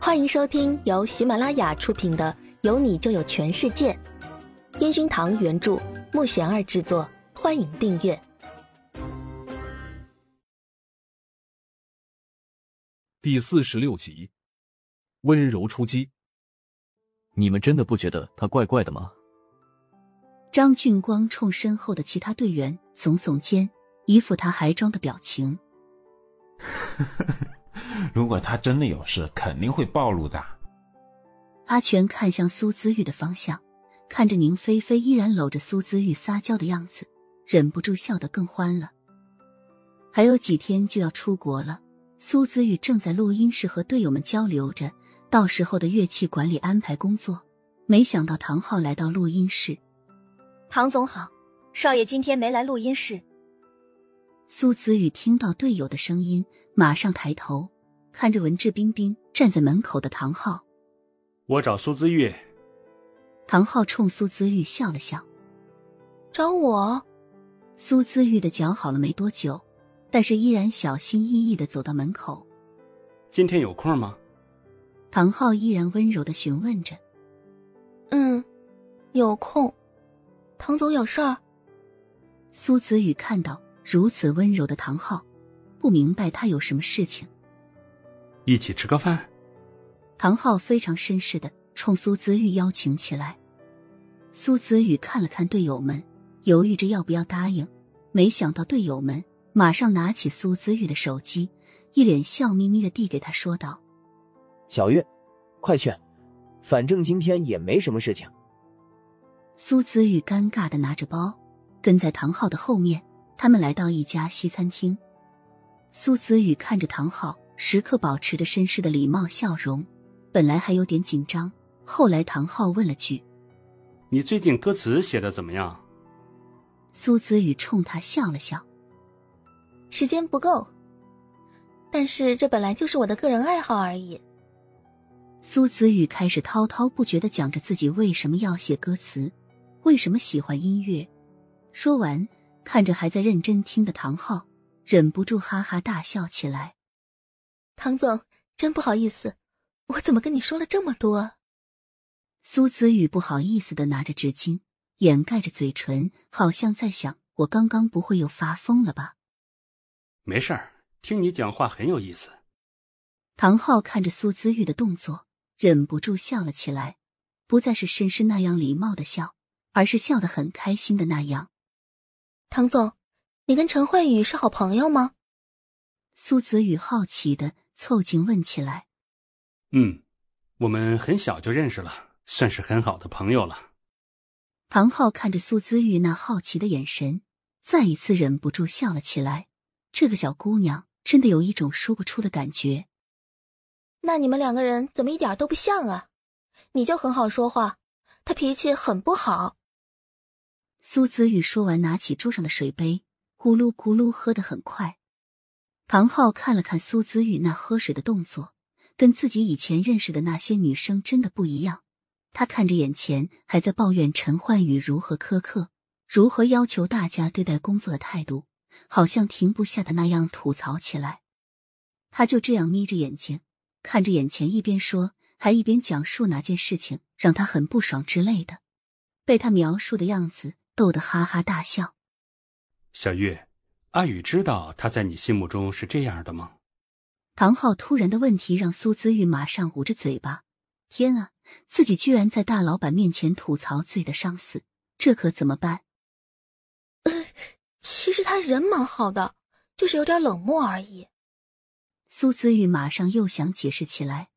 欢迎收听由喜马拉雅出品的《有你就有全世界》，烟熏堂原著，木贤儿制作。欢迎订阅第四十六集。温柔出击，你们真的不觉得他怪怪的吗？张俊光冲身后的其他队员耸耸肩，一副他还装的表情。如果他真的有事，肯定会暴露的。阿全看向苏姿玉的方向，看着宁菲菲依然搂着苏姿玉撒娇的样子，忍不住笑得更欢了。还有几天就要出国了，苏姿玉正在录音室和队友们交流着到时候的乐器管理安排工作。没想到唐昊来到录音室，唐总好，少爷今天没来录音室。苏子玉听到队友的声音，马上抬头。看着文质彬彬站在门口的唐昊，我找苏姿玉。唐昊冲苏姿玉笑了笑，找我。苏姿玉的脚好了没多久，但是依然小心翼翼的走到门口。今天有空吗？唐昊依然温柔的询问着。嗯，有空。唐总有事儿。苏子玉看到如此温柔的唐昊，不明白他有什么事情。一起吃个饭。唐昊非常绅士的冲苏子玉邀请起来。苏子玉看了看队友们，犹豫着要不要答应。没想到队友们马上拿起苏子玉的手机，一脸笑眯眯的递给他，说道：“小玉，快去，反正今天也没什么事情。”苏子玉尴尬的拿着包，跟在唐昊的后面。他们来到一家西餐厅。苏子玉看着唐昊。时刻保持着绅士的礼貌笑容，本来还有点紧张，后来唐昊问了句：“你最近歌词写的怎么样？”苏子宇冲他笑了笑：“时间不够，但是这本来就是我的个人爱好而已。”苏子宇开始滔滔不绝的讲着自己为什么要写歌词，为什么喜欢音乐。说完，看着还在认真听的唐昊，忍不住哈哈大笑起来。唐总，真不好意思，我怎么跟你说了这么多？苏子宇不好意思的拿着纸巾掩盖着嘴唇，好像在想：我刚刚不会又发疯了吧？没事儿，听你讲话很有意思。唐昊看着苏子玉的动作，忍不住笑了起来，不再是绅士那样礼貌的笑，而是笑得很开心的那样。唐总，你跟陈慧宇是好朋友吗？苏子宇好奇的。凑近问起来：“嗯，我们很小就认识了，算是很好的朋友了。”唐昊看着苏姿玉那好奇的眼神，再一次忍不住笑了起来。这个小姑娘真的有一种说不出的感觉。那你们两个人怎么一点都不像啊？你就很好说话，他脾气很不好。苏子玉说完，拿起桌上的水杯，咕噜咕噜喝得很快。唐昊看了看苏姿玉那喝水的动作，跟自己以前认识的那些女生真的不一样。他看着眼前还在抱怨陈焕宇如何苛刻，如何要求大家对待工作的态度，好像停不下的那样吐槽起来。他就这样眯着眼睛看着眼前，一边说还一边讲述哪件事情让他很不爽之类的，被他描述的样子逗得哈哈大笑。小月。阿宇知道他在你心目中是这样的吗？唐昊突然的问题让苏姿玉马上捂着嘴巴。天啊，自己居然在大老板面前吐槽自己的上司，这可怎么办？呃，其实他人蛮好的，就是有点冷漠而已。苏姿玉马上又想解释起来，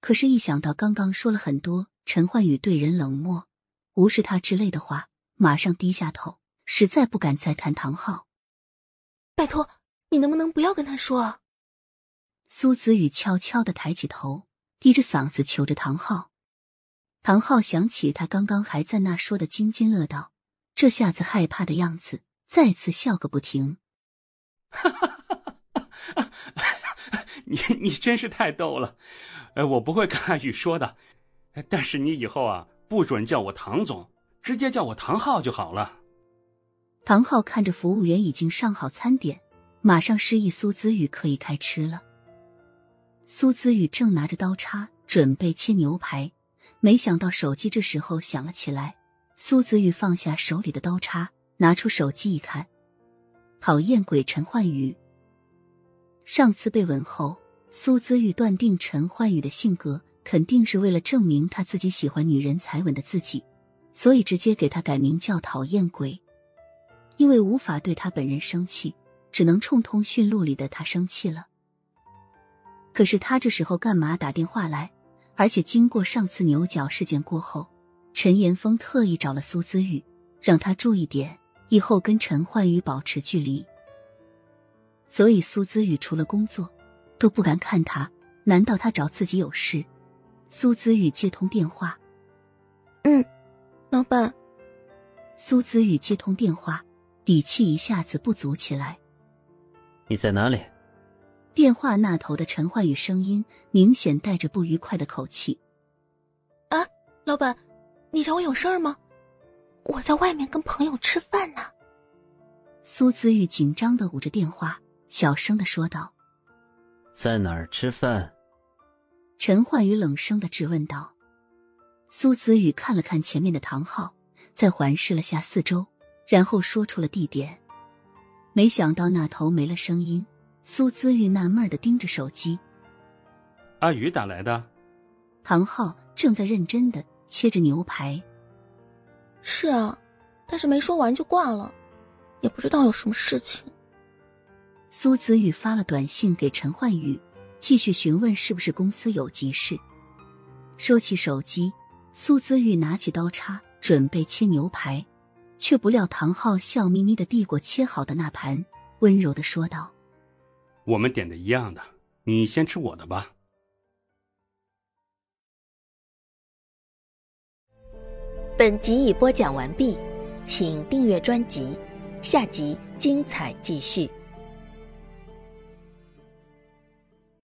可是，一想到刚刚说了很多陈焕宇对人冷漠、无视他之类的话，马上低下头，实在不敢再看唐昊。拜托，你能不能不要跟他说？啊？苏子宇悄悄的抬起头，低着嗓子求着唐昊。唐昊想起他刚刚还在那说的津津乐道，这下子害怕的样子，再次笑个不停。哈哈哈哈哈！你你真是太逗了，呃，我不会跟阿宇说的，但是你以后啊，不准叫我唐总，直接叫我唐昊就好了。唐昊看着服务员已经上好餐点，马上示意苏子宇可以开吃了。苏子宇正拿着刀叉准备切牛排。没想到手机这时候响了起来，苏子宇放下手里的刀叉，拿出手机一看，讨厌鬼陈焕宇。上次被吻后，苏子玉断定陈焕宇的性格肯定是为了证明他自己喜欢女人才吻的自己，所以直接给他改名叫讨厌鬼。因为无法对他本人生气，只能冲通讯录里的他生气了。可是他这时候干嘛打电话来？而且经过上次牛角事件过后，陈岩峰特意找了苏姿玉，让他注意点，以后跟陈焕宇保持距离。所以苏姿玉除了工作，都不敢看他。难道他找自己有事？苏姿玉接通电话。嗯，老板。苏姿玉接通电话，底气一下子不足起来。你在哪里？电话那头的陈焕宇声音明显带着不愉快的口气。啊，老板，你找我有事儿吗？我在外面跟朋友吃饭呢。苏子玉紧张的捂着电话，小声的说道：“在哪儿吃饭？”陈焕宇冷声的质问道。苏子玉看了看前面的唐昊，再环视了下四周，然后说出了地点。没想到那头没了声音。苏姿玉纳闷的盯着手机，阿宇打来的。唐昊正在认真的切着牛排。是啊，但是没说完就挂了，也不知道有什么事情。苏子玉发了短信给陈焕宇，继续询问是不是公司有急事。收起手机，苏子玉拿起刀叉准备切牛排，却不料唐昊笑眯眯的递过切好的那盘，温柔的说道。我们点的一样的，你先吃我的吧。本集已播讲完毕，请订阅专辑，下集精彩继续。